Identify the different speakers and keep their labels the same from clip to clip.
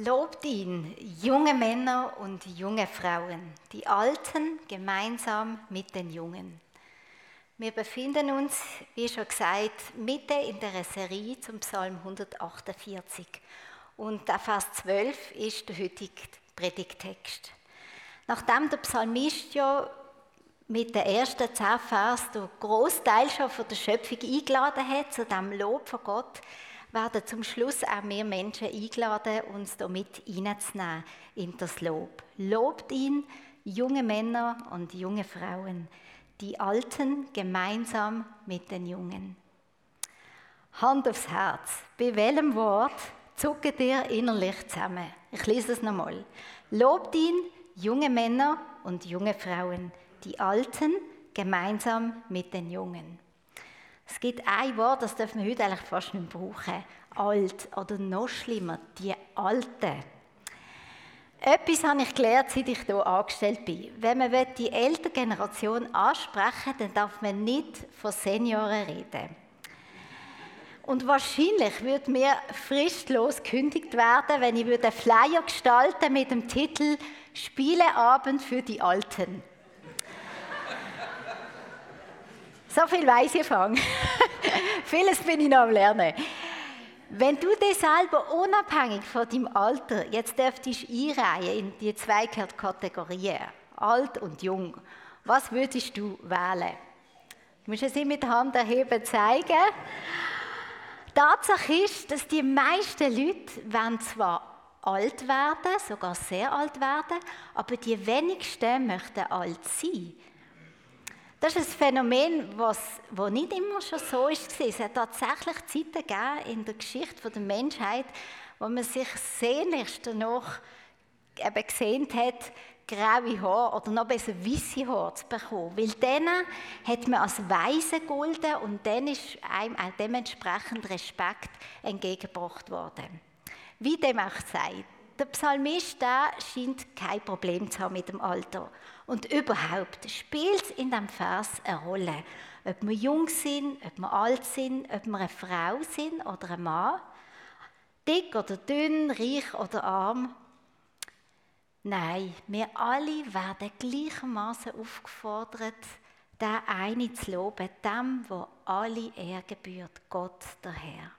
Speaker 1: Lobt ihn, junge Männer und junge Frauen, die Alten gemeinsam mit den Jungen. Wir befinden uns, wie schon gesagt, mitten in der Serie zum Psalm 148. Und der Vers 12 ist der heutige Predigtext. Nachdem der Psalmist ja mit den ersten zehn Vers den Großteil schon von der Schöpfung eingeladen hat, zu dem Lob von Gott, werden zum Schluss auch mehr Menschen eingeladen, uns damit hineinzunehmen in das Lob. Lobt ihn, junge Männer und junge Frauen, die Alten gemeinsam mit den Jungen. Hand aufs Herz. Bei welchem Wort zuckt ihr innerlich zusammen? Ich lese es nochmal. Lobt ihn, junge Männer und junge Frauen, die Alten gemeinsam mit den Jungen. Es gibt ein Wort, das dürfen wir heute eigentlich fast nicht brauchen. Alt oder noch schlimmer, die Alten. Etwas habe ich gelernt, seit ich hier angestellt bin. Wenn man die ältere Generation ansprechen will, dann darf man nicht von Senioren reden. Und wahrscheinlich würde mir fristlos gekündigt werden, wenn ich einen Flyer gestalten mit dem Titel Spieleabend für die Alten. So viel weiß ich von. Vieles bin ich noch am Lernen. Wenn du dich selber unabhängig von deinem Alter jetzt dürftest einreihen in die zwei Kategorien, alt und jung, was würdest du wählen? Du musst es ihm mit der Hand erheben zeigen. Tatsache ist, dass die meisten Leute wenn zwar alt werden, sogar sehr alt werden, aber die wenigsten möchten alt sein. Das ist ein Phänomen, was, was nicht immer schon so ist. Es hat tatsächlich Zeiten gegeben in der Geschichte der Menschheit, wo man sich sehnlichst danach eben gesehen hat, graue Haare oder noch besser weiße Haare zu bekommen. Weil dann hat man als Weise gegolten und dann ist einem auch dementsprechend Respekt entgegengebracht worden. Wie dem auch sei, der Psalmist der scheint kein Problem zu haben mit dem Alter. Und überhaupt spielt es in diesem Vers eine Rolle. Ob wir jung sind, ob wir alt sind, ob wir eine Frau sind oder ein Mann, dick oder dünn, reich oder arm. Nein, wir alle werden gleichermaßen aufgefordert, den einen zu loben, dem, wo alle Ehre gebührt, Gott der Herr.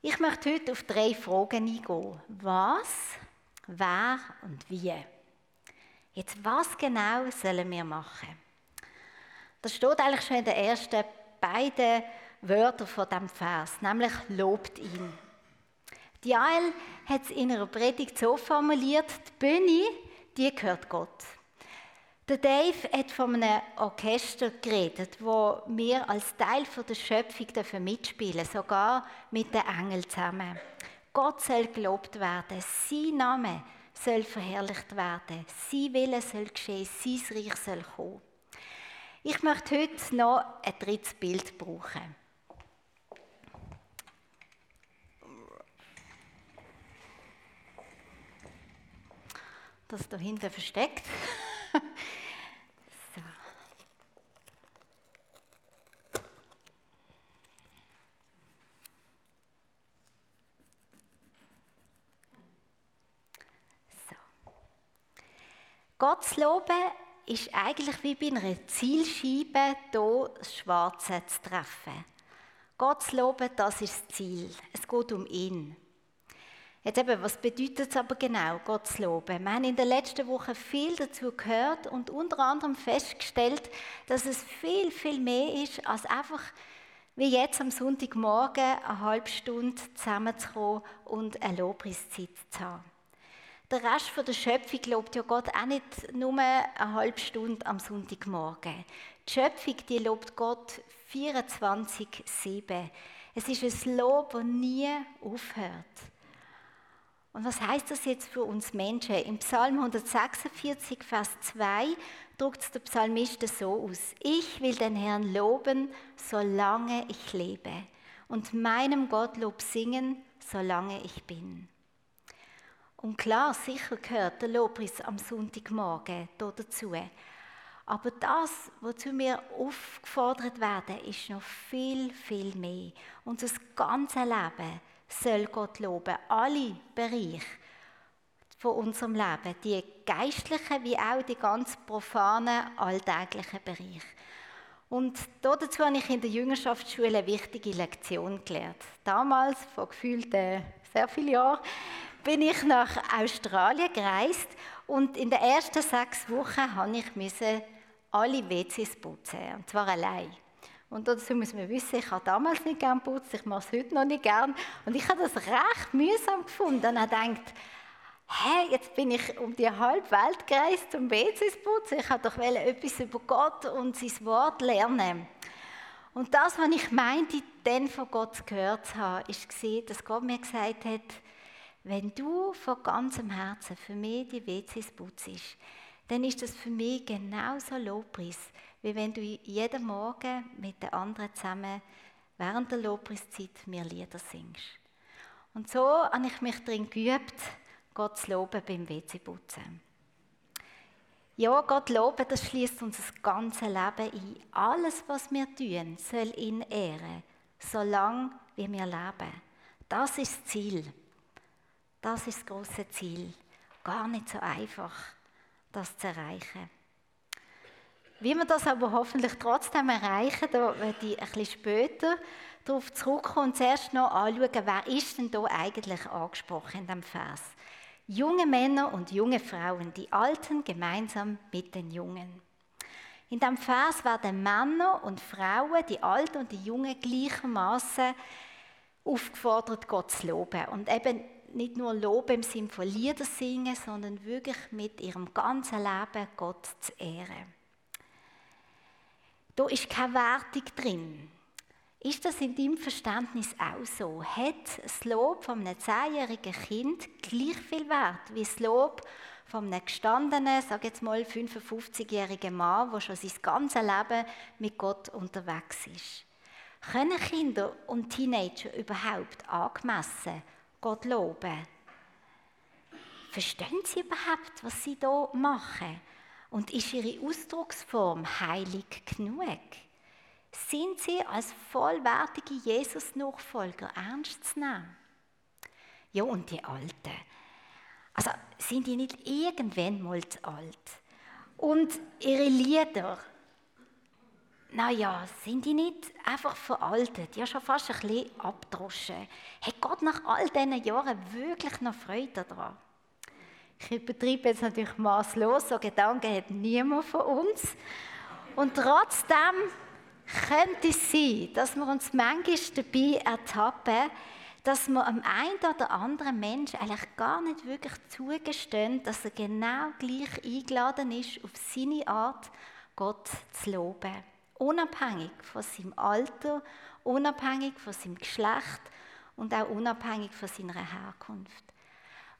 Speaker 1: Ich möchte heute auf drei Fragen eingehen. Was, wer und wie. Jetzt, was genau sollen wir machen? Das steht eigentlich schon in den ersten beiden Wörtern von dem Vers, nämlich lobt ihn. Die Eil hat es in ihrer Predigt so formuliert: Die Bühne, die gehört Gott. Der Dave hat von einem Orchester geredet, wo wir als Teil der Schöpfung mitspielen dürfen, sogar mit den Engeln zusammen. Gott soll gelobt werden, sein Name soll verherrlicht werden. Sein Wille soll geschehen, sein Reich soll kommen. Ich möchte heute noch ein drittes Bild brauchen. Das da hinten versteckt. so. Gott zu loben ist eigentlich wie bei einer Zielscheibe, hier das Schwarze zu treffen. Gott zu loben, das ist das Ziel. Es geht um ihn. Jetzt eben, was bedeutet es aber genau, Gott zu loben? Wir haben in den letzten Wochen viel dazu gehört und unter anderem festgestellt, dass es viel, viel mehr ist, als einfach wie jetzt am Sonntagmorgen eine halbe Stunde zusammenzukommen und eine Lobpreiszeit zu haben. Der Rest der Schöpfung lobt ja Gott auch nicht nur eine halbe Stunde am Sonntagmorgen. Die Schöpfung, die lobt Gott 24-7. Es ist ein Lob, das nie aufhört. Und was heißt das jetzt für uns Menschen? Im Psalm 146, Vers 2 drückt es der Psalmist so aus. Ich will den Herrn loben, solange ich lebe und meinem Gottlob singen, solange ich bin. Und klar, sicher gehört der Lobpreis am Sonntagmorgen dazu. Aber das, wozu wir aufgefordert werden, ist noch viel, viel mehr. Unser ganzes Leben soll Gott loben. Alle Bereiche von unserem Leben, die geistlichen wie auch die ganz profanen, alltäglichen Bereiche. Und dazu habe ich in der Jüngerschaftsschule eine wichtige Lektion gelernt. Damals, vor gefühlt sehr vielen Jahren, bin ich nach Australien gereist und in den ersten sechs Wochen habe ich alle WCs putzen, und zwar allein. Und dazu muss man wissen, ich habe damals nicht gern putzt, ich mache es heute noch nicht gern. Und ich habe das recht mühsam gefunden und habe gedacht, hey, jetzt bin ich um die halbe Welt gereist zum WCs putzen. Ich wollte doch etwas über Gott und sein Wort lernen. Und das, was ich meinte, dann von Gott gehört habe, war, dass Gott mir gesagt hat, wenn du von ganzem Herzen für mich die WCs putzt, dann ist das für mich genauso Lobpreis, wie wenn du jeden Morgen mit den anderen zusammen während der Lobpreiszeit mir Lieder singst. Und so habe ich mich darin geübt, Gott zu loben beim WC-Putzen. Ja, Gott loben, das schließt unser ganzes Leben ein. Alles, was wir tun, soll ihn ehren, solange wir leben. Das ist das Ziel. Das ist das große Ziel. Gar nicht so einfach das zu erreichen. Wie wir das aber hoffentlich trotzdem erreichen, da werde ich ein bisschen später darauf zurückkommen und zuerst noch anschauen, wer ist denn da eigentlich angesprochen in diesem Vers. Junge Männer und junge Frauen, die Alten gemeinsam mit den Jungen. In diesem Vers werden Männer und Frauen, die Alten und die Jungen gleichermaßen aufgefordert, Gott zu loben. Und eben nicht nur loben im Sinne von Lieder singen, sondern wirklich mit ihrem ganzen Leben Gott zu ehren. Da ist keine Wertung drin. Ist das in deinem Verständnis auch so? Hat das Lob von einem zehnjährigen Kind gleich viel Wert wie das Lob von einem gestandenen, sag jetzt mal 55-jährigen Mann, der schon sein ganzes Leben mit Gott unterwegs ist? Können Kinder und Teenager überhaupt angemessen Gott loben. Verstehen sie überhaupt, was sie da machen? Und ist ihre Ausdrucksform heilig genug? Sind sie als vollwertige Jesus-Nachfolger ernst zu nehmen? Ja, und die Alten. Also sind die nicht irgendwann mal zu alt? Und ihre Lieder, naja, sind die nicht einfach veraltet, ja schon fast ein bisschen abgedroschen? Hat Gott nach all diesen Jahren wirklich noch Freude daran? Ich übertreibe jetzt natürlich maßlos, so Gedanken hat niemand von uns. Und trotzdem könnte es sein, dass wir uns manchmal dabei ertappen, dass wir am einen oder anderen Menschen eigentlich gar nicht wirklich zugestehen, dass er genau gleich eingeladen ist, auf seine Art Gott zu loben unabhängig von seinem Alter, unabhängig von seinem Geschlecht und auch unabhängig von seiner Herkunft.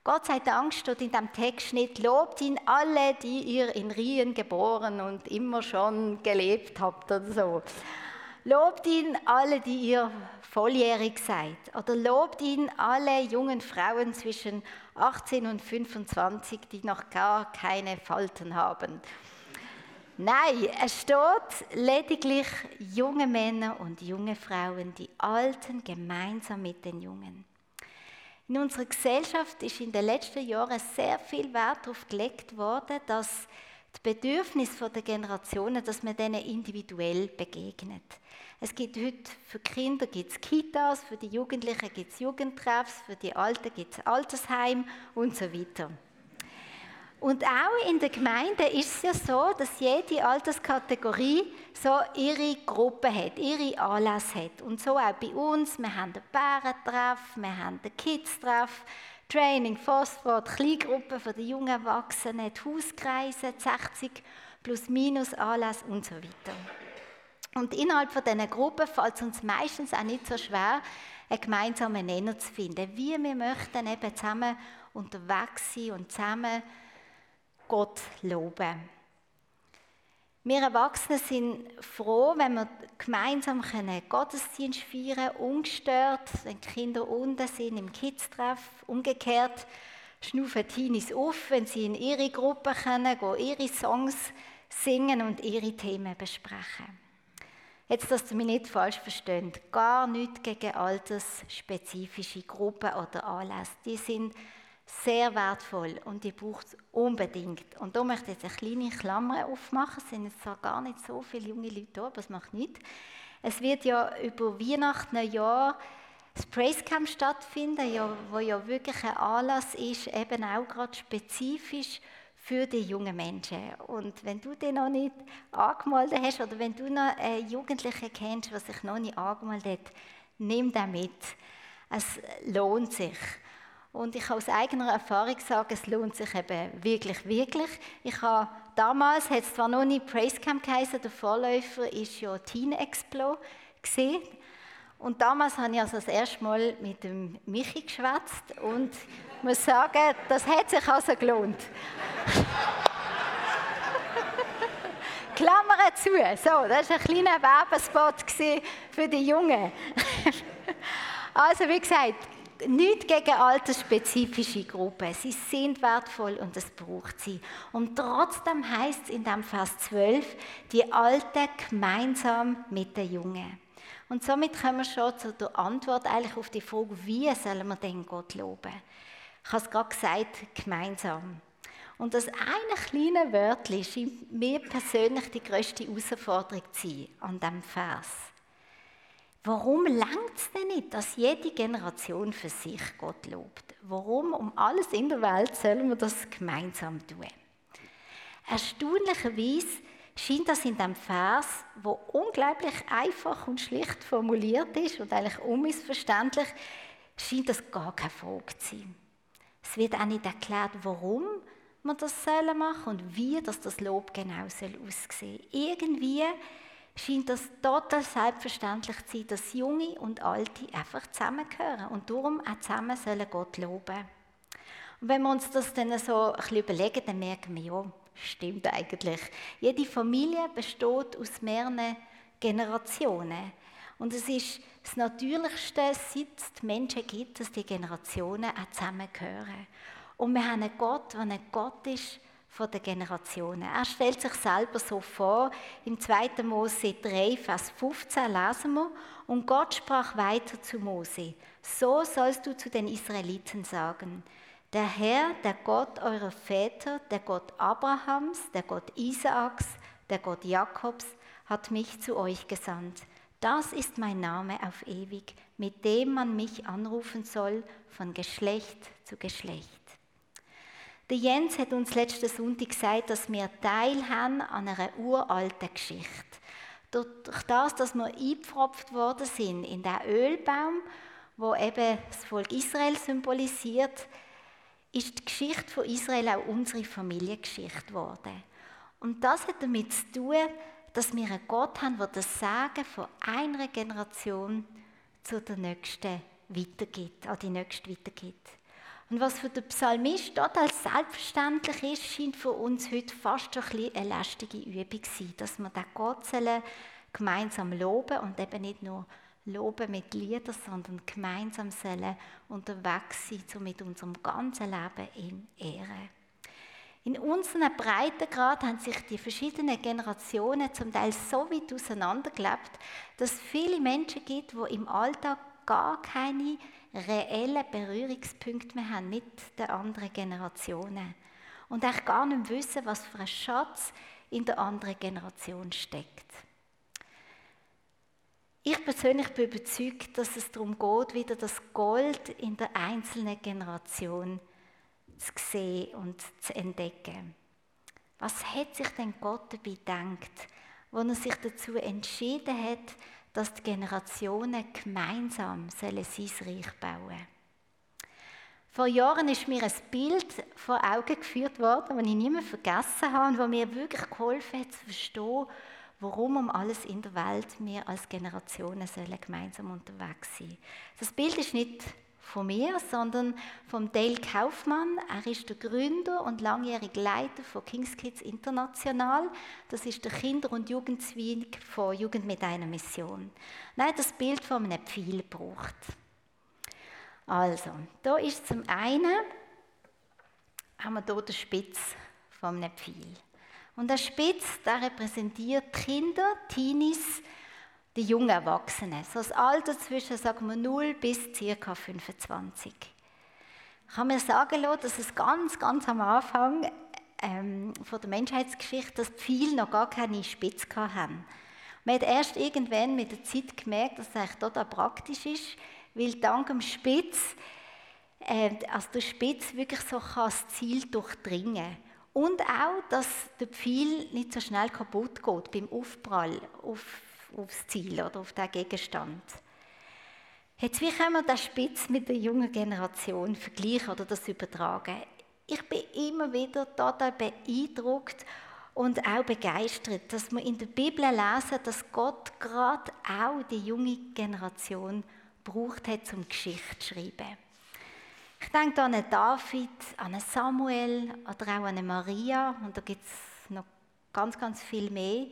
Speaker 1: Gott sei Dank steht in diesem Text nicht, lobt ihn alle, die ihr in Rien geboren und immer schon gelebt habt oder so. Lobt ihn alle, die ihr volljährig seid. Oder lobt ihn alle jungen Frauen zwischen 18 und 25, die noch gar keine Falten haben. Nein, es steht lediglich junge Männer und junge Frauen, die Alten gemeinsam mit den Jungen. In unserer Gesellschaft ist in den letzten Jahren sehr viel Wert darauf gelegt worden, dass die Bedürfnisse der Generationen, dass man denen individuell begegnet. Es gibt heute für Kinder gibt's Kitas, für die Jugendlichen gibt es Jugendtreffs, für die Alten gibt es Altersheim und so weiter. Und auch in der Gemeinde ist es ja so, dass jede Alterskategorie so ihre Gruppe hat, ihre Anlässe hat. Und so auch bei uns. Wir haben den Bärentreff, wir haben den Kids-Treff, Training, Phosphor, Kleingruppen für die jungen Erwachsenen, die Hauskreise, 60 plus minus Anlässe und so weiter. Und innerhalb von diesen Gruppen fällt es uns meistens auch nicht so schwer, einen gemeinsamen Nenner zu finden. Wie wir möchten eben zusammen unterwegs sein und zusammen Gott loben. Wir Erwachsene sind froh, wenn wir gemeinsam können Gottesdienst feiern ungestört, wenn die Kinder unten sind im Kids-Treff. Umgekehrt schnaufen Teenies auf, wenn sie in ihre Gruppe können, gehen ihre Songs singen und ihre Themen besprechen. Jetzt, dass du mich nicht falsch verstehst, gar nichts gegen altersspezifische Gruppen oder Anlässe. Die sind sehr wertvoll und die braucht es unbedingt. Und da möchte ich jetzt eine kleine Klammer aufmachen. Es sind jetzt zwar gar nicht so viele junge Leute da, aber es macht nichts. Es wird ja über Weihnachten ein Jahr das Praise Camp stattfinden, ja, wo ja wirklich ein Anlass ist, eben auch gerade spezifisch für die jungen Menschen. Und wenn du dich noch nicht angemeldet hast oder wenn du noch einen Jugendlichen kennst, der sich noch nicht angemeldet hat, nimm den mit. Es lohnt sich. Und ich kann aus eigener Erfahrung sagen, es lohnt sich eben wirklich, wirklich. Ich habe damals, hat es zwar noch nicht Praise Camp geheißen, der Vorläufer ist ja Teen Explo gesehen. Und damals habe ich also das erste Mal mit dem Michi geschwätzt und muss sagen, das hat sich also gelohnt. Klammer zu. So, das war ein kleiner Werbespot für die Jungen. also, wie gesagt, nichts gegen altersspezifische Gruppen. Sie sind wertvoll und es braucht sie. Und trotzdem heißt es in dem Vers 12, die Alten gemeinsam mit den Jungen. Und somit kommen wir schon zu der Antwort eigentlich auf die Frage, wie sollen wir denn Gott loben? Ich habe es gerade gesagt, gemeinsam. Und das eine kleine Wörtchen scheint mir persönlich die größte Herausforderung zu sein an diesem Vers. Warum langt es denn nicht, dass jede Generation für sich Gott lobt? Warum um alles in der Welt sollen wir das gemeinsam tun? Erstaunlicherweise scheint das in dem Vers, wo unglaublich einfach und schlicht formuliert ist und eigentlich unmissverständlich, scheint das gar keine Frage zu sein. Es wird auch nicht erklärt, warum man das machen sollen und wie das, das Lob genau soll aussehen. Irgendwie scheint das total selbstverständlich zu sein, dass Junge und Alte einfach zusammengehören und darum auch zusammen sollen Gott loben. Und wenn wir uns das dann so ein bisschen überlegen, dann merken wir, ja, stimmt eigentlich. Jede Familie besteht aus mehreren Generationen. Und es ist das Natürlichste, seit es Menschen gibt, dass die Generationen auch zusammengehören. Und wir haben einen Gott, der ein Gott ist von den Generationen. Er stellt sich selber so vor. Im 2. Mose 3, Vers 15 lesen wir, und Gott sprach weiter zu Mose, so sollst du zu den Israeliten sagen, der Herr, der Gott eurer Väter, der Gott Abrahams, der Gott Isaaks, der Gott Jakobs, hat mich zu euch gesandt. Das ist mein Name auf ewig, mit dem man mich anrufen soll von Geschlecht zu Geschlecht. Der Jens hat uns letzten Sonntag gesagt, dass wir Teil haben an einer uralten Geschichte. Durch das, dass wir eingepfropft worden sind in den Ölbaum, wo eben das Volk Israel symbolisiert, ist die Geschichte von Israel auch unsere Familiengeschichte geworden. Und das hat damit zu tun, dass wir einen Gott haben, der das Sagen von einer Generation zu der nächsten weitergibt, an die nächste weitergibt. Und was für den Psalmist total selbstverständlich ist, scheint für uns heute fast ein bisschen eine lästige Übung zu sein, dass wir den Gott gemeinsam loben und eben nicht nur loben mit Liedern, sondern gemeinsam sollen unterwegs sein, so mit unserem ganzen Leben in Ehre. In unseren Breitengrad haben sich die verschiedenen Generationen zum Teil so weit auseinandergelebt, dass es viele Menschen gibt, die im Alltag gar keine reellen Berührungspunkte mehr haben mit den anderen Generationen und eigentlich gar nicht wissen, was für ein Schatz in der anderen Generation steckt. Ich persönlich bin überzeugt, dass es darum geht, wieder das Gold in der einzelnen Generation zu sehen und zu entdecken. Was hat sich denn Gott dabei gedacht, als er sich dazu entschieden hat, dass die Generationen gemeinsam sein Reich bauen sollen? Vor Jahren ist mir ein Bild vor Augen geführt worden, das ich nie mehr vergessen habe und das mir wirklich geholfen hat zu verstehen, warum um alles in der Welt wir als Generationen gemeinsam unterwegs sein. Das Bild ist nicht von mir, sondern von Dale Kaufmann. Er ist der Gründer und langjährige Leiter von Kings Kids International. Das ist der Kinder- und Jugendzweig von Jugend mit einer Mission. Nein, das Bild von einem Pfeil braucht. Also, da ist zum einen haben wir hier den Spitz von einem Pfeil. Und der Spitz, der repräsentiert Kinder, Teenies, die jungen Erwachsenen, so das Alter zwischen, sagen wir, 0 bis ca. 25. Ich habe mir sagen lassen, dass es ganz, ganz am Anfang ähm, von der Menschheitsgeschichte, dass viele noch gar keine Spitze haben. Man hat erst irgendwann mit der Zeit gemerkt, dass es eigentlich total praktisch ist, weil dank dem Spitz, äh, also der Spitz wirklich so kann das Ziel durchdringen und auch, dass der Pfeil nicht so schnell kaputt geht beim Aufprall auf, aufs Ziel oder auf den Gegenstand. Jetzt, wie können wir das Spitz mit der jungen Generation vergleichen oder das übertragen? Ich bin immer wieder total beeindruckt und auch begeistert, dass wir in der Bibel lesen, dass Gott gerade auch die junge Generation braucht hat, um Geschichte zu schreiben. Ich denke an einen David, an einen Samuel oder auch an eine Maria und da gibt es noch ganz, ganz viel mehr,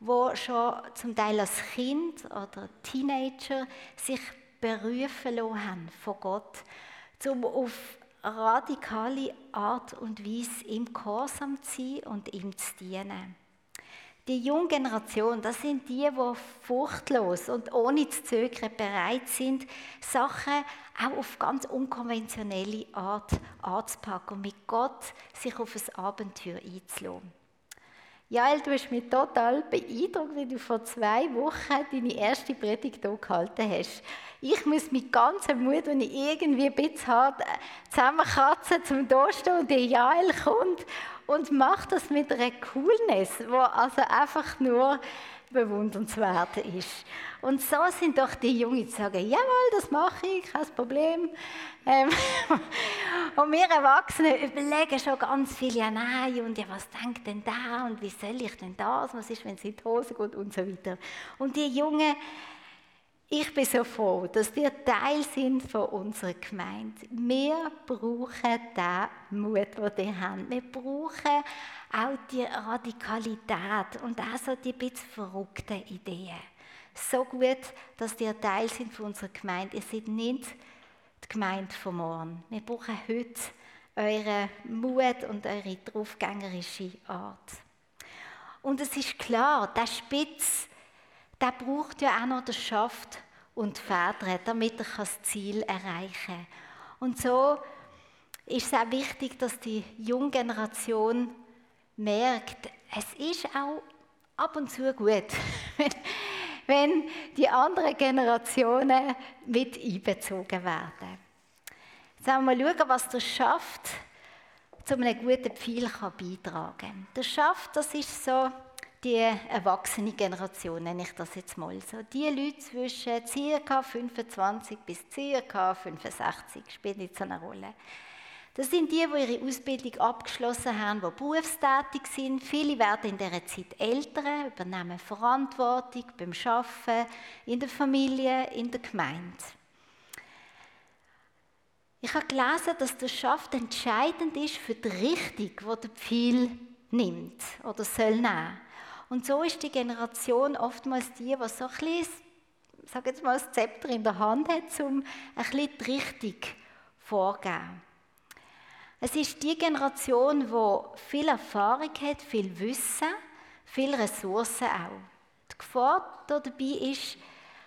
Speaker 1: wo schon zum Teil als Kind oder Teenager sich berufen haben von Gott, um auf radikale Art und Weise ihm gehorsam zu sein und ihm zu dienen. Die junge Generation, das sind die, die furchtlos und ohne zu zögern bereit sind, Sachen auch auf ganz unkonventionelle Art anzupacken und mit Gott sich auf ein Abenteuer einzulassen. Jael, du hast mich total beeindruckt, wie du vor zwei Wochen deine erste Predigt hier gehalten hast. Ich muss mit ganzem Mut, wenn ich irgendwie ein bisschen hart äh, zusammenkratzen, zum da stehen und die Jael kommt und macht das mit einer Coolness, wo also einfach nur bewundernswert ist. Und so sind doch die Jungen, die sagen, jawohl, das mache ich, kein Problem. Ähm, und wir Erwachsenen überlegen schon ganz viel, ja nein, und ja, was denkt denn da und wie soll ich denn das, was ist, wenn es in die Hose geht und so weiter. Und die Jungen, ich bin so froh, dass wir Teil sind von unserer Gemeinde. Wir brauchen den Mut, den wir haben. Wir brauchen auch die Radikalität und auch so die bisschen verrückten Ideen. So gut, dass ihr Teil sind von unserer Gemeinde. Ihr seid nicht die Gemeinde von morgen. Wir brauchen heute euren Mut und eure draufgängerische Art. Und es ist klar, der Spitz, der braucht ja auch noch den Schaft und Väter, damit er das Ziel erreichen kann. Und so ist es auch wichtig, dass die junge Generation merkt, es ist auch ab und zu gut, wenn die anderen Generationen mit einbezogen werden. Jetzt wollen wir mal schauen, was das schafft, zu einem guten Pfeil beitragen kann. Das schafft, das ist so die erwachsene Generation, nenne ich das jetzt mal so. Die Leute zwischen ca. 25 bis ca. 65 spielen nicht so eine Rolle. Das sind die, die ihre Ausbildung abgeschlossen haben, die berufstätig sind. Viele werden in dieser Zeit Eltern, übernehmen Verantwortung beim Arbeiten, in der Familie, in der Gemeinde. Ich habe gelesen, dass das Schaft entscheidend ist für die Richtung, die der Pfeil nimmt oder soll nehmen. Und so ist die Generation oftmals die, die so ein bisschen, sag jetzt mal, das Zepter in der Hand hat, um ein bisschen die Richtung vorzugeben. Es ist die Generation, die viel Erfahrung hat, viel Wissen, viel Ressourcen auch. Die Gefahr dabei ist,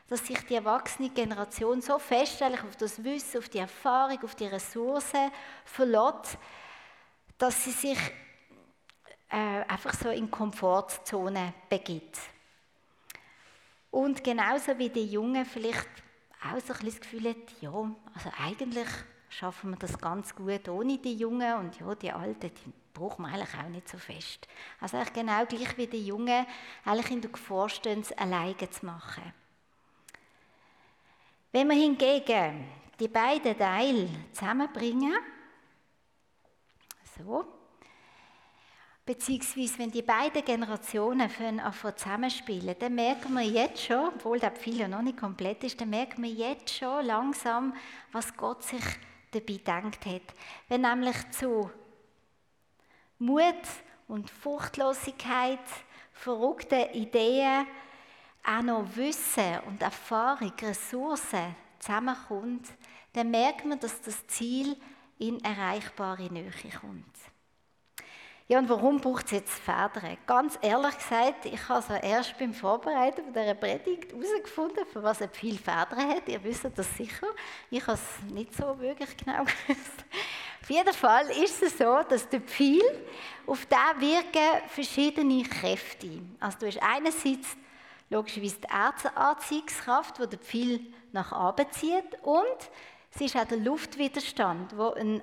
Speaker 1: dass sich die erwachsene Generation so fest auf das Wissen, auf die Erfahrung, auf die Ressourcen verlässt, dass sie sich äh, einfach so in Komfortzone begibt. Und genauso wie die Jungen vielleicht auch so ein bisschen das Gefühl hat, ja, also eigentlich schaffen wir das ganz gut ohne die Jungen und ja, die Alten, die brauchen wir eigentlich auch nicht so fest. Also eigentlich genau gleich wie die Jungen eigentlich in der Gefahr stehen, es alleine zu machen. Wenn wir hingegen die beiden Teile zusammenbringen, so, beziehungsweise wenn die beiden Generationen zusammenspielen, dann merken wir jetzt schon, obwohl der Pfeil ja noch nicht komplett ist, dann merken wir jetzt schon langsam, was Gott sich dabei gedacht hat. Wenn nämlich zu Mut und Furchtlosigkeit, verrückte Ideen, auch noch Wissen und Erfahrung, Ressourcen zusammenkommt, dann merkt man, dass das Ziel in erreichbare Nähe kommt. Ja, und warum braucht es jetzt Federn? Ganz ehrlich gesagt, ich habe so erst beim Vorbereiten von dieser Predigt herausgefunden, für was er viel Federn hat. Ihr wisst das sicher. Ich habe es nicht so wirklich genau gewusst. Auf jeden Fall ist es so, dass der Pfeil, auf den wirken verschiedene Kräfte. Also du hast einerseits logischerweise die Erdanziehungskraft, die der Pfeil nach oben zieht und es ist auch der Luftwiderstand, der ihn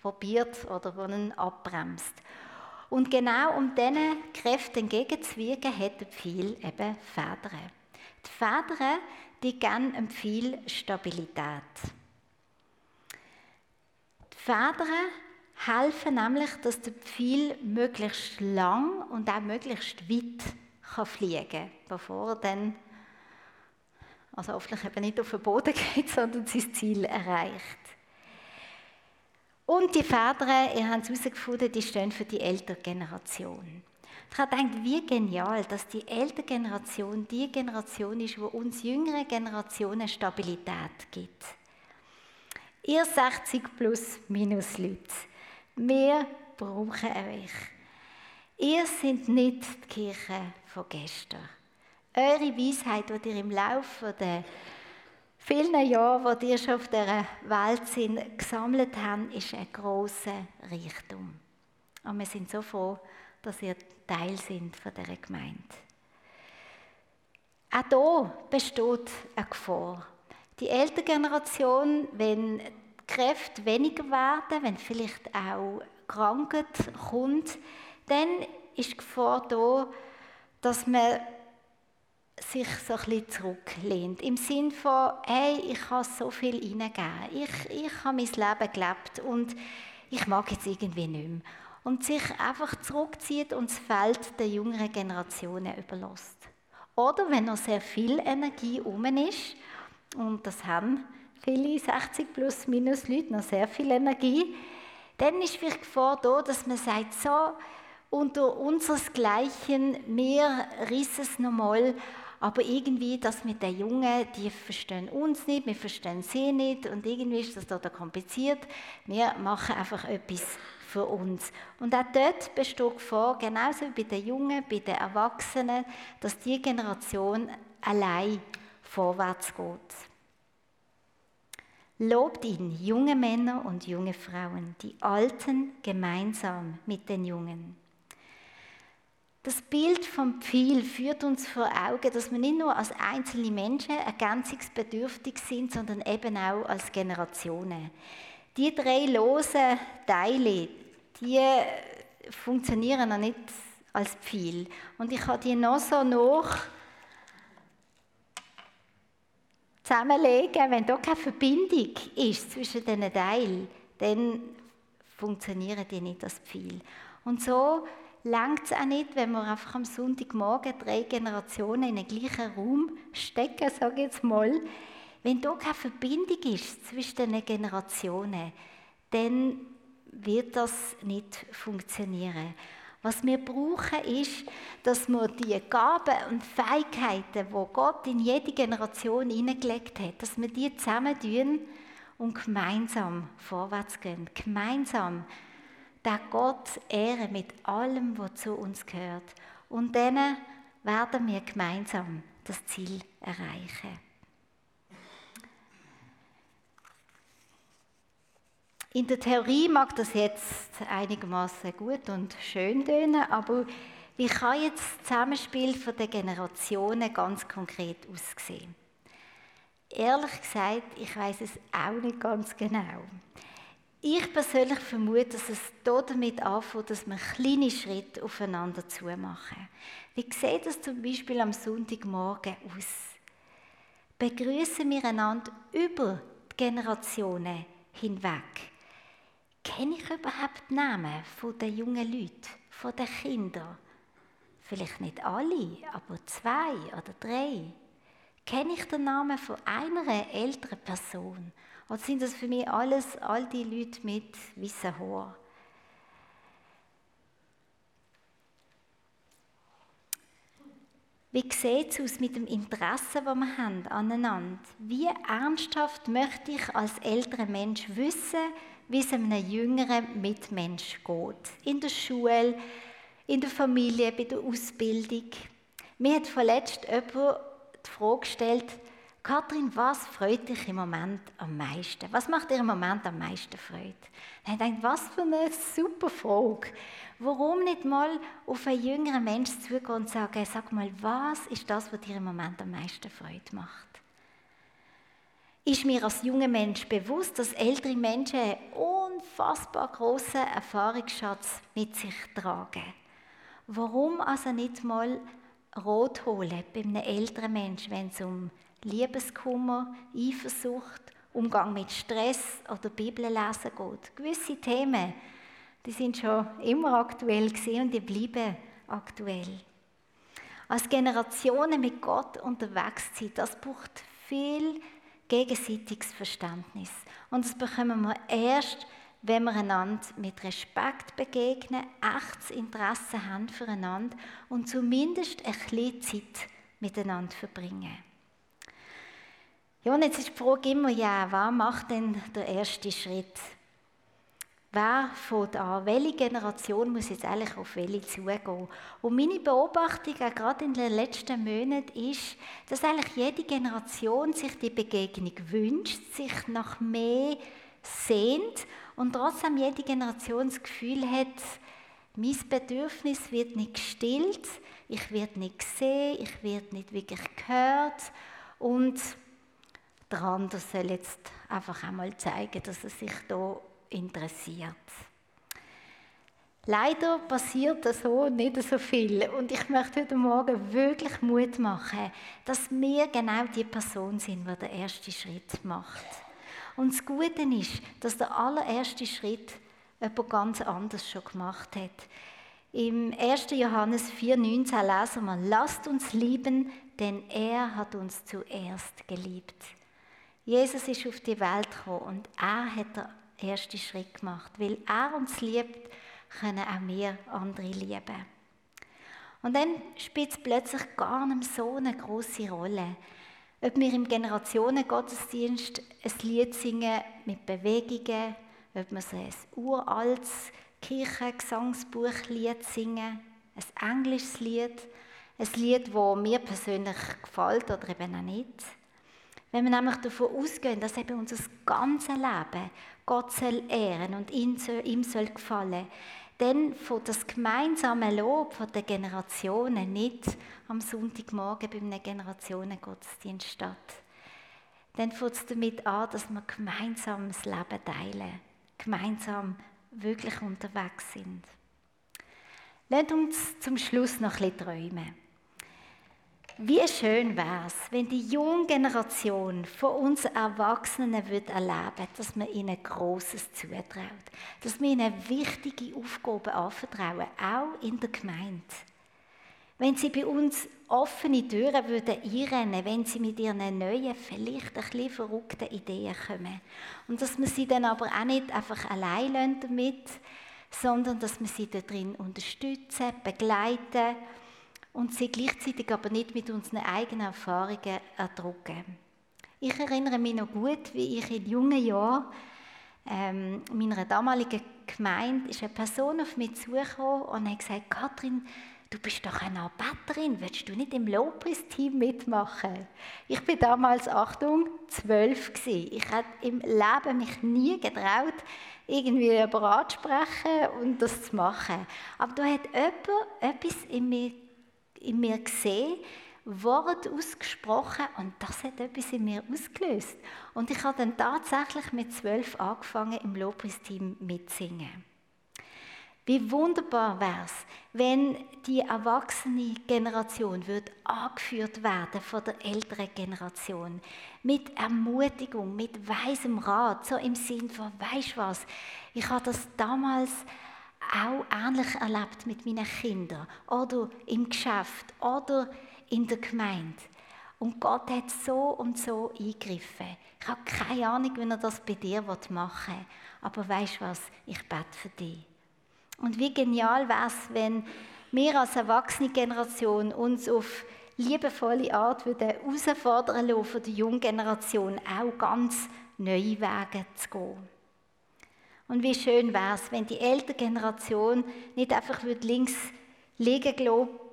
Speaker 1: probiert oder der ihn abbremst. Und genau um diesen Kräften entgegenzuwirken, hat der Pfeil eben Federn. Die Federn, die geben dem Pfeil Stabilität. Die Federn helfen nämlich, dass der Pfeil möglichst lang und auch möglichst weit kann fliegen kann, bevor er dann, also hoffentlich eben nicht auf den Boden geht, sondern sein Ziel erreicht. Und die Väter, ihr habt es herausgefunden, die stehen für die ältere Generation. Ich habe gedacht, wie genial, dass die ältere Generation die Generation ist, die uns jüngere Generationen Stabilität gibt. Ihr 60 plus minus Leute, wir brauchen euch. Ihr seid nicht die Kirche von gestern. Eure Weisheit, die ihr im Laufe der vielen Jahren, die ihr schon auf dieser Welt sind, gesammelt habt, ist ein grosser Reichtum. Und wir sind so froh, dass ihr Teil sind von dieser Gemeinde. Auch hier besteht eine Gefahr. Die ältere Generation, wenn die Kräfte weniger werden, wenn vielleicht auch Krankheit kommt, dann ist die Gefahr da, dass man sich so ein zurücklehnt. Im Sinn von, hey, ich habe so viel hineingegeben, ich, ich habe mein Leben gelebt und ich mag jetzt irgendwie nicht mehr. Und sich einfach zurückzieht und das Feld der jüngeren Generationen überlässt. Oder wenn noch sehr viel Energie um ist, und das haben viele 60 plus minus Leute noch sehr viel Energie, dann ist vielleicht Gefahr da, dass man sagt, so, unter unseresgleichen, wir rissen es nochmal aber irgendwie, das mit den Jungen, die verstehen uns nicht, wir verstehen sie nicht und irgendwie ist das total kompliziert. Wir machen einfach etwas für uns. Und auch dort besteht Gefahr, genauso wie bei den Jungen, bei den Erwachsenen, dass die Generation allein vorwärts geht. Lobt ihn, junge Männer und junge Frauen, die Alten gemeinsam mit den Jungen. Das Bild vom Pfeil führt uns vor Augen, dass wir nicht nur als einzelne Menschen ergänzungsbedürftig sind, sondern eben auch als Generationen. Die drei losen Teile, die funktionieren noch nicht als Pfeil. Und ich habe die noch so noch zusammenlegen. Wenn da keine Verbindung ist zwischen diesen Teilen, dann funktionieren die nicht als Pfeil. Und so langt es auch nicht, wenn wir einfach am Sonntagmorgen drei Generationen in den gleichen Raum stecken, sage ich jetzt mal. Wenn da keine Verbindung ist zwischen den Generationen, dann wird das nicht funktionieren. Was wir brauchen, ist, dass wir die Gaben und Fähigkeiten, die Gott in jede Generation hineingelegt hat, dass wir die zusammentun und gemeinsam vorwärts gehen. Gemeinsam der Gott ehren mit allem, was zu uns gehört. Und dann werden wir gemeinsam das Ziel erreichen. In der Theorie mag das jetzt einigermaßen gut und schön tönen, aber wie kann jetzt das Zusammenspiel den Generationen ganz konkret aussehen? Ehrlich gesagt, ich weiß es auch nicht ganz genau. Ich persönlich vermute, dass es damit anfängt, dass wir kleine Schritte aufeinander zu machen. Wie sieht das zum Beispiel am Sonntagmorgen aus? Begrüßen wir einander über die Generationen hinweg. Kenne ich überhaupt die Namen der jungen Leute, von den Kindern? Vielleicht nicht alle, aber zwei oder drei. Kenne ich den Namen von einer älteren Person? Oder sind das für mich alles all die Leute mit weißen Haar? Wie sieht es aus mit dem Interesse, das wir haben aneinander? Wie ernsthaft möchte ich als älterer Mensch wissen, wie es einem jüngeren Mitmensch geht. In der Schule, in der Familie, bei der Ausbildung. Mir hat vorletzt jemand die Frage gestellt, Kathrin, was freut dich im Moment am meisten? Was macht dir im Moment am meisten Freude? Ich dachte, was für eine super Frage. Warum nicht mal auf einen jüngeren Menschen zugehen und sagen, sag mal, was ist das, was dir im Moment am meisten Freude macht? Ist mir als junger Mensch bewusst, dass ältere Menschen einen unfassbar großen Erfahrungsschatz mit sich tragen? Warum also nicht mal Rot holen bei einem älteren Menschen, wenn es um Liebeskummer, Eifersucht, Umgang mit Stress oder Bibellesen geht. Gewisse Themen, die sind schon immer aktuell gesehen und die bleiben aktuell. Als Generationen mit Gott unterwegs sind, das braucht viel gegenseitiges Verständnis. Und das bekommen wir erst, wenn wir einander mit Respekt begegnen, echtes Interesse haben füreinander und zumindest ein bisschen Zeit miteinander verbringen. Ja, und jetzt ist die Frage immer, ja, wer macht denn der erste Schritt? Wer fängt an? Welche Generation muss jetzt eigentlich auf welche zugehen? Und meine Beobachtung, auch gerade in den letzten Monaten, ist, dass eigentlich jede Generation sich die Begegnung wünscht, sich nach mehr sehnt und trotzdem jede Generation das Gefühl hat, mein Bedürfnis wird nicht gestillt, ich werde nicht gesehen, ich werde nicht wirklich gehört und der andere soll jetzt einfach einmal zeigen, dass er sich da interessiert. Leider passiert so nicht so viel. Und ich möchte heute Morgen wirklich Mut machen, dass wir genau die Person sind, die den ersten Schritt macht. Und das Gute ist, dass der allererste Schritt jemand ganz anders schon gemacht hat. Im 1. Johannes 4,19 lesen wir: Lasst uns lieben, denn er hat uns zuerst geliebt. Jesus ist auf die Welt gekommen und er hat den ersten Schritt gemacht. Weil er uns liebt, können auch wir andere lieben. Und dann spielt es plötzlich gar nicht so eine große Rolle, ob wir im Generationengottesdienst ein Lied singen mit Bewegungen, ob wir so ein uraltes Kirchengesangsbuchlied singen, ein englisches Lied, ein Lied, das mir persönlich gefällt oder eben auch nicht. Wenn wir nämlich davon ausgehen, dass eben unser ganzes Leben Gott soll ehren und ihm soll, ihm soll gefallen, dann von das gemeinsame Lob der Generationen nicht am Sonntagmorgen bei einem Generationengottesdienst statt. Dann fängt es damit an, dass wir gemeinsam das Leben teilen, gemeinsam wirklich unterwegs sind. Lasst uns zum Schluss noch ein bisschen träumen. Wie schön wäre es, wenn die junge Generation von uns Erwachsenen wird erleben, dass man ihnen Großes zutraut, dass wir ihnen wichtige Aufgaben anvertrauen, auch in der Gemeinde. Wenn sie bei uns offene Türen würden einrennen, wenn sie mit ihren neuen, vielleicht ein bisschen verrückten Ideen kommen. Und dass wir sie dann aber auch nicht einfach allein damit, sondern dass wir sie darin unterstützen, begleiten und sie gleichzeitig aber nicht mit unseren eigenen Erfahrungen erdrücken. Ich erinnere mich noch gut, wie ich in jungen Jahren ähm, meiner damaligen Gemeinde ist eine Person auf mich zugekommen und hat gesagt, Kathrin, du bist doch eine Arbeiterin, willst du nicht im Lobpreisteam mitmachen? Ich bin damals, Achtung, zwölf gewesen. Ich hätte im Leben mich nie getraut, irgendwie über sprechen und das zu machen. Aber da hat jemand etwas in mir in mir gesehen, Wort ausgesprochen und das hat etwas in mir ausgelöst. Und ich habe dann tatsächlich mit zwölf angefangen, im Lobpreisteam mitzusingen. Wie wunderbar wäre es, wenn die erwachsene Generation wird angeführt werden von der älteren Generation mit Ermutigung, mit weisem Rat, so im Sinn von, weißt was, ich habe das damals auch ähnlich erlebt mit meinen Kindern oder im Geschäft oder in der Gemeinde. Und Gott hat so und so eingegriffen. Ich habe keine Ahnung, wie er das bei dir machen will. Aber weißt du was? Ich bete für dich. Und wie genial wäre es, wenn wir als erwachsene Generation uns auf liebevolle Art herausfordern lassen, von der jungen Generation auch ganz neue Wege zu gehen. Und wie schön wäre es, wenn die ältere Generation nicht einfach links liegen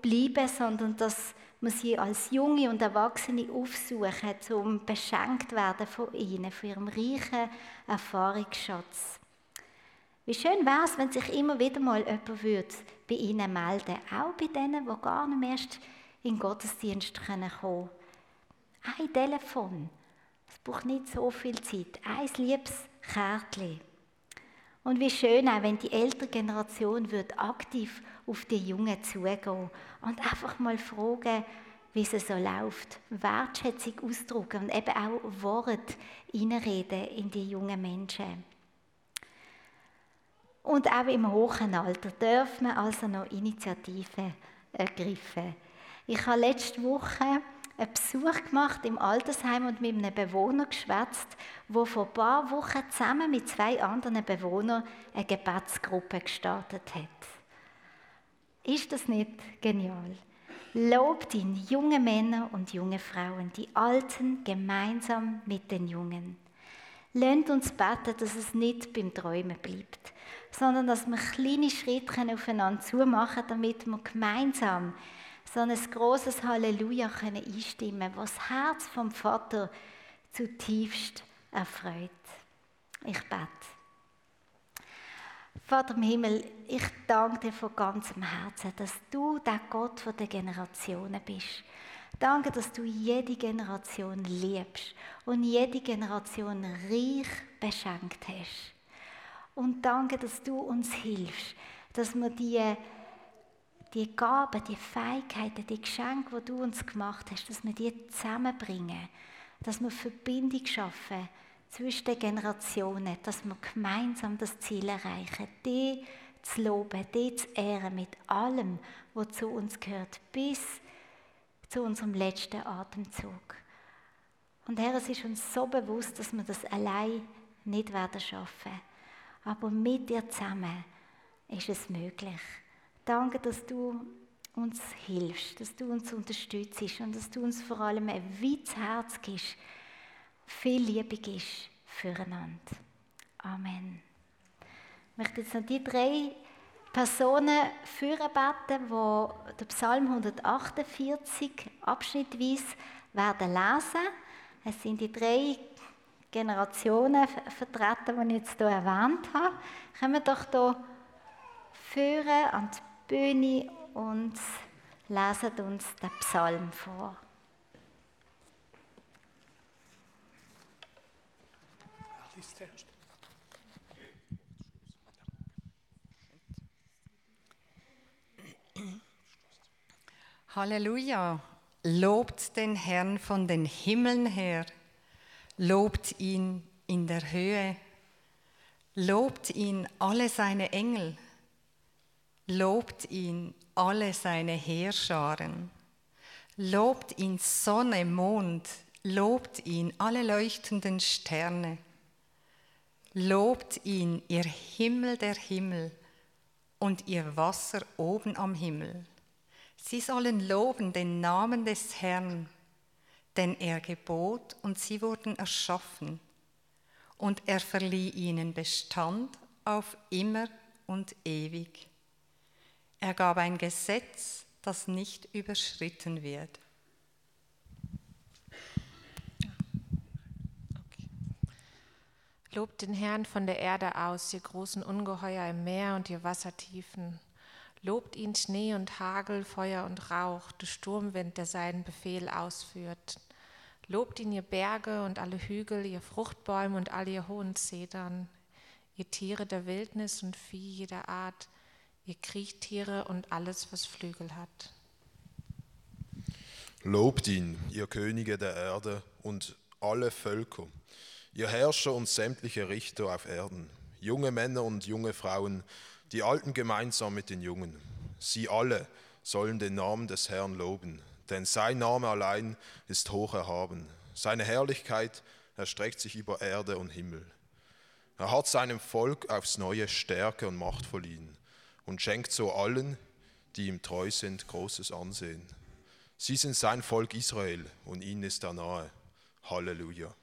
Speaker 1: bleiben, sondern dass man sie als Junge und Erwachsene aufsuchen, um beschenkt werden von ihnen, von ihrem reichen Erfahrungsschatz. Wie schön wäre es, wenn sich immer wieder mal jemand würde bei ihnen melden auch bei denen, die gar nicht erst in den Gottesdienst kommen können. Ein Telefon, es braucht nicht so viel Zeit, ein liebes Kärtchen. Und wie schön auch, wenn die ältere Generation wird aktiv auf die Jungen zugehen und einfach mal fragen, wie es so läuft. Wertschätzung ausdrücken und eben auch Worte reinreden in die jungen Menschen. Und auch im hohen Alter dürfen wir also noch Initiativen ergreifen. Ich habe letzte Woche einen Besuch gemacht im Altersheim und mit einem Bewohner geschwätzt, der vor ein paar Wochen zusammen mit zwei anderen Bewohnern eine Gebetsgruppe gestartet hat. Ist das nicht genial? Lobt ihn, junge Männer und junge Frauen, die Alten gemeinsam mit den Jungen. Lernt uns beten, dass es nicht beim Träumen bleibt, sondern dass wir kleine Schritte aufeinander zumachen, damit wir gemeinsam so ein großes Halleluja können einstimmen, was das Herz vom Vater zutiefst erfreut. Ich bete. Vater im Himmel, ich danke dir von ganzem Herzen, dass du der Gott der Generationen bist. Danke, dass du jede Generation liebst und jede Generation reich beschenkt hast. Und danke, dass du uns hilfst, dass wir die die Gaben, die Fähigkeiten, die Geschenke, die du uns gemacht hast, dass wir die zusammenbringen, dass wir Verbindung schaffen zwischen den Generationen, dass wir gemeinsam das Ziel erreichen, die zu loben, die zu ehren mit allem, was zu uns gehört, bis zu unserem letzten Atemzug. Und Herr, es ist uns so bewusst, dass wir das allein nicht werden schaffen. Aber mit dir zusammen ist es möglich. Danke, dass du uns hilfst, dass du uns unterstützt und dass du uns vor allem ein weites Herz gibst, viel Liebe gibst füreinander. Amen. Ich möchte jetzt noch die drei Personen führen beten, die den Psalm 148 abschnittweise werden lesen. Es sind die drei Generationen vertreten, die ich jetzt hier erwähnt habe. Kommen wir doch hier führen an die Bühne und lesen uns den Psalm vor.
Speaker 2: Halleluja! Lobt den Herrn von den Himmeln her, lobt ihn in der Höhe, lobt ihn alle seine Engel Lobt ihn alle seine Heerscharen. Lobt ihn Sonne, Mond, lobt ihn alle leuchtenden Sterne. Lobt ihn, ihr Himmel der Himmel und ihr Wasser oben am Himmel. Sie sollen loben den Namen des Herrn, denn er gebot und sie wurden erschaffen. Und er verlieh ihnen Bestand auf immer und ewig. Er gab ein Gesetz, das nicht überschritten wird.
Speaker 3: Lobt den Herrn von der Erde aus, ihr großen Ungeheuer im Meer und ihr Wassertiefen. Lobt ihn Schnee und Hagel, Feuer und Rauch, der Sturmwind, der seinen Befehl ausführt. Lobt ihn ihr Berge und alle Hügel, ihr Fruchtbäume und all ihr hohen Zedern, ihr Tiere der Wildnis und Vieh jeder Art, ihr Kriechtiere und alles, was Flügel hat.
Speaker 4: Lobt ihn, ihr Könige der Erde und alle Völker, ihr Herrscher und sämtliche Richter auf Erden, junge Männer und junge Frauen, die Alten gemeinsam mit den Jungen. Sie alle sollen den Namen des Herrn loben, denn sein Name allein ist hoch erhaben. Seine Herrlichkeit erstreckt sich über Erde und Himmel. Er hat seinem Volk aufs neue Stärke und Macht verliehen und schenkt so allen, die ihm treu sind, großes Ansehen. Sie sind sein Volk Israel und ihnen ist er nahe. Halleluja.